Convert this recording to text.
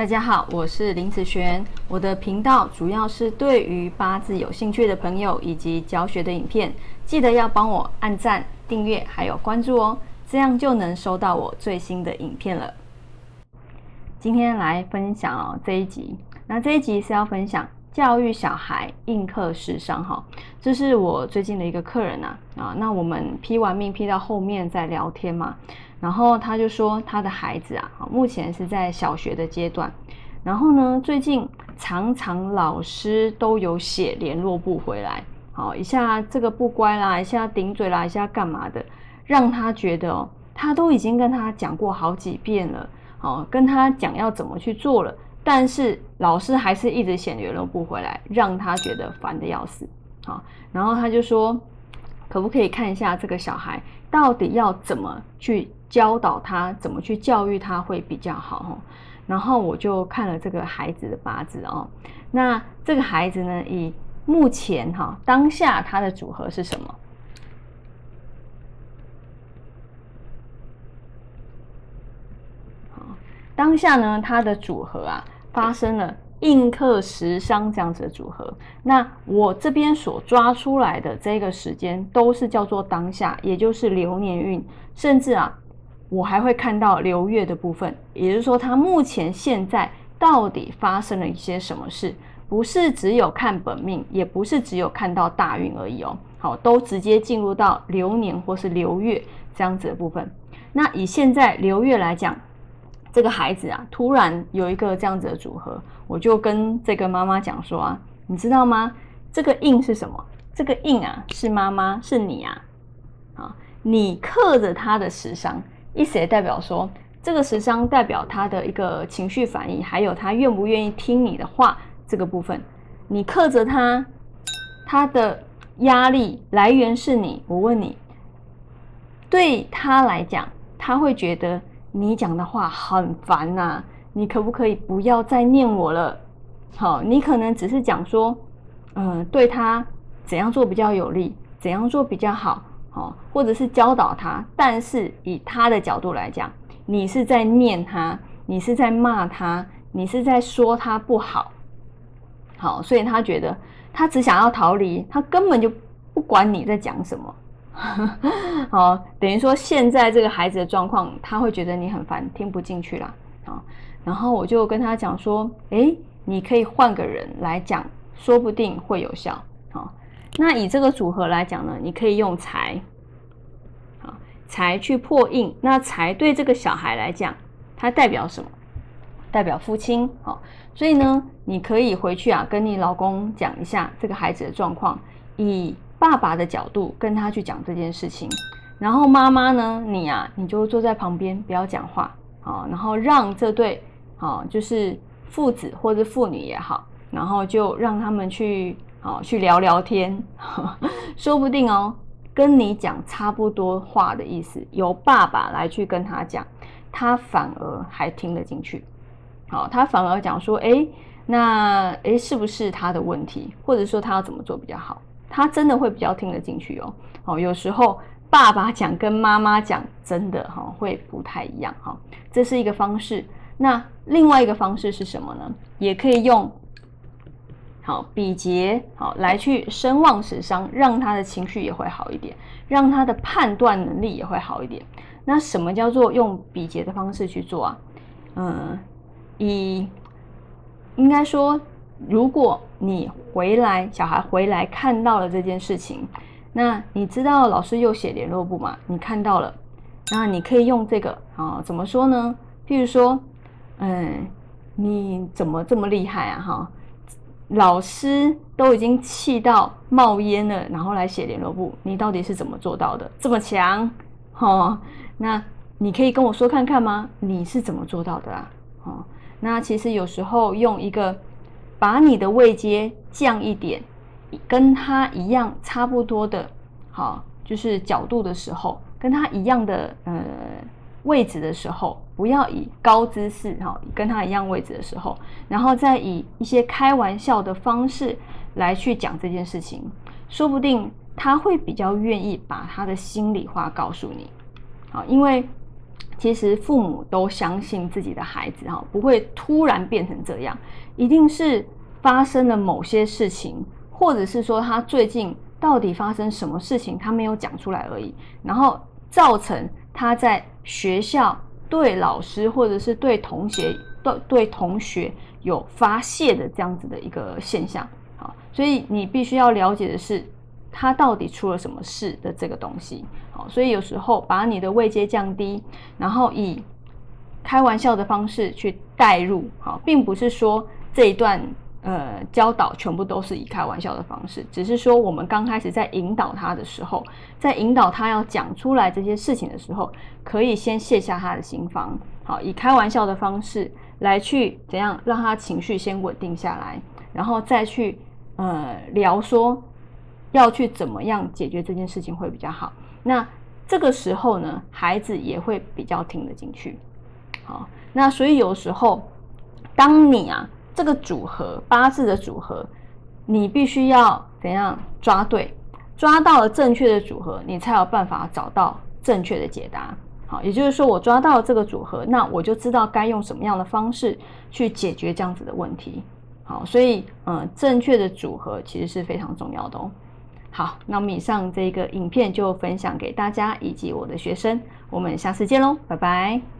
大家好，我是林子璇。我的频道主要是对于八字有兴趣的朋友以及教学的影片，记得要帮我按赞、订阅还有关注哦，这样就能收到我最新的影片了。今天来分享哦这一集，那这一集是要分享教育小孩应克时伤哈，这是我最近的一个客人呐啊，那我们批完命批到后面再聊天嘛。然后他就说，他的孩子啊，目前是在小学的阶段。然后呢，最近常常老师都有写联络簿回来，好一下这个不乖啦，一下顶嘴啦，一下干嘛的，让他觉得哦，他都已经跟他讲过好几遍了，好跟他讲要怎么去做了，但是老师还是一直写联络不回来，让他觉得烦的要死。好，然后他就说，可不可以看一下这个小孩到底要怎么去？教导他怎么去教育他会比较好然后我就看了这个孩子的八字哦，那这个孩子呢，以目前哈当下他的组合是什么？好，当下呢他的组合啊发生了印克食伤这样子的组合，那我这边所抓出来的这个时间都是叫做当下，也就是流年运，甚至啊。我还会看到流月的部分，也就是说，他目前现在到底发生了一些什么事？不是只有看本命，也不是只有看到大运而已哦。好，都直接进入到流年或是流月这样子的部分。那以现在流月来讲，这个孩子啊，突然有一个这样子的组合，我就跟这个妈妈讲说啊，你知道吗？这个印是什么？这个印啊，是妈妈，是你啊，啊，你克着他的时伤。意思也代表说，这个时伤代表他的一个情绪反应，还有他愿不愿意听你的话这个部分。你克着他，他的压力来源是你。我问你，对他来讲，他会觉得你讲的话很烦呐。你可不可以不要再念我了？好，你可能只是讲说，嗯，对他怎样做比较有利，怎样做比较好。好，或者是教导他，但是以他的角度来讲，你是在念他，你是在骂他，你是在说他不好。好，所以他觉得他只想要逃离，他根本就不管你在讲什么。好，等于说现在这个孩子的状况，他会觉得你很烦，听不进去啦。好，然后我就跟他讲说，诶，你可以换个人来讲，说不定会有效。好。那以这个组合来讲呢，你可以用财，好财去破印。那财对这个小孩来讲，它代表什么？代表父亲。好，所以呢，你可以回去啊，跟你老公讲一下这个孩子的状况，以爸爸的角度跟他去讲这件事情。然后妈妈呢，你啊，你就坐在旁边，不要讲话，好，然后让这对，好，就是父子或者父女也好，然后就让他们去。好，去聊聊天，说不定哦，跟你讲差不多话的意思，由爸爸来去跟他讲，他反而还听得进去。好，他反而讲说，哎，那哎，是不是他的问题，或者说他要怎么做比较好？他真的会比较听得进去哦。好，有时候爸爸讲跟妈妈讲，真的哈会不太一样哈。这是一个方式。那另外一个方式是什么呢？也可以用。好，比劫好来去声望使伤，让他的情绪也会好一点，让他的判断能力也会好一点。那什么叫做用比劫的方式去做啊？嗯，以应该说，如果你回来，小孩回来看到了这件事情，那你知道老师又写联络簿嘛？你看到了，那你可以用这个啊？怎么说呢？譬如说，嗯，你怎么这么厉害啊？哈。老师都已经气到冒烟了，然后来写联络簿，你到底是怎么做到的？这么强，哦，那你可以跟我说看看吗？你是怎么做到的啊？哦，那其实有时候用一个把你的位阶降一点，跟他一样差不多的，好，就是角度的时候，跟他一样的，呃。位置的时候，不要以高姿势哈，跟他一样位置的时候，然后再以一些开玩笑的方式来去讲这件事情，说不定他会比较愿意把他的心里话告诉你，好，因为其实父母都相信自己的孩子哈，不会突然变成这样，一定是发生了某些事情，或者是说他最近到底发生什么事情，他没有讲出来而已，然后造成他在学校对老师或者是对同学对对同学有发泄的这样子的一个现象。好，所以你必须要了解的是。他到底出了什么事的这个东西？好，所以有时候把你的位阶降低，然后以开玩笑的方式去带入，好，并不是说这一段呃教导全部都是以开玩笑的方式，只是说我们刚开始在引导他的时候，在引导他要讲出来这些事情的时候，可以先卸下他的心防，好，以开玩笑的方式来去怎样让他情绪先稳定下来，然后再去呃聊说。要去怎么样解决这件事情会比较好？那这个时候呢，孩子也会比较听得进去。好，那所以有时候，当你啊这个组合八字的组合，你必须要怎样抓对，抓到了正确的组合，你才有办法找到正确的解答。好，也就是说，我抓到了这个组合，那我就知道该用什么样的方式去解决这样子的问题。好，所以嗯，正确的组合其实是非常重要的哦。好，那我们以上这个影片就分享给大家以及我的学生，我们下次见喽，拜拜。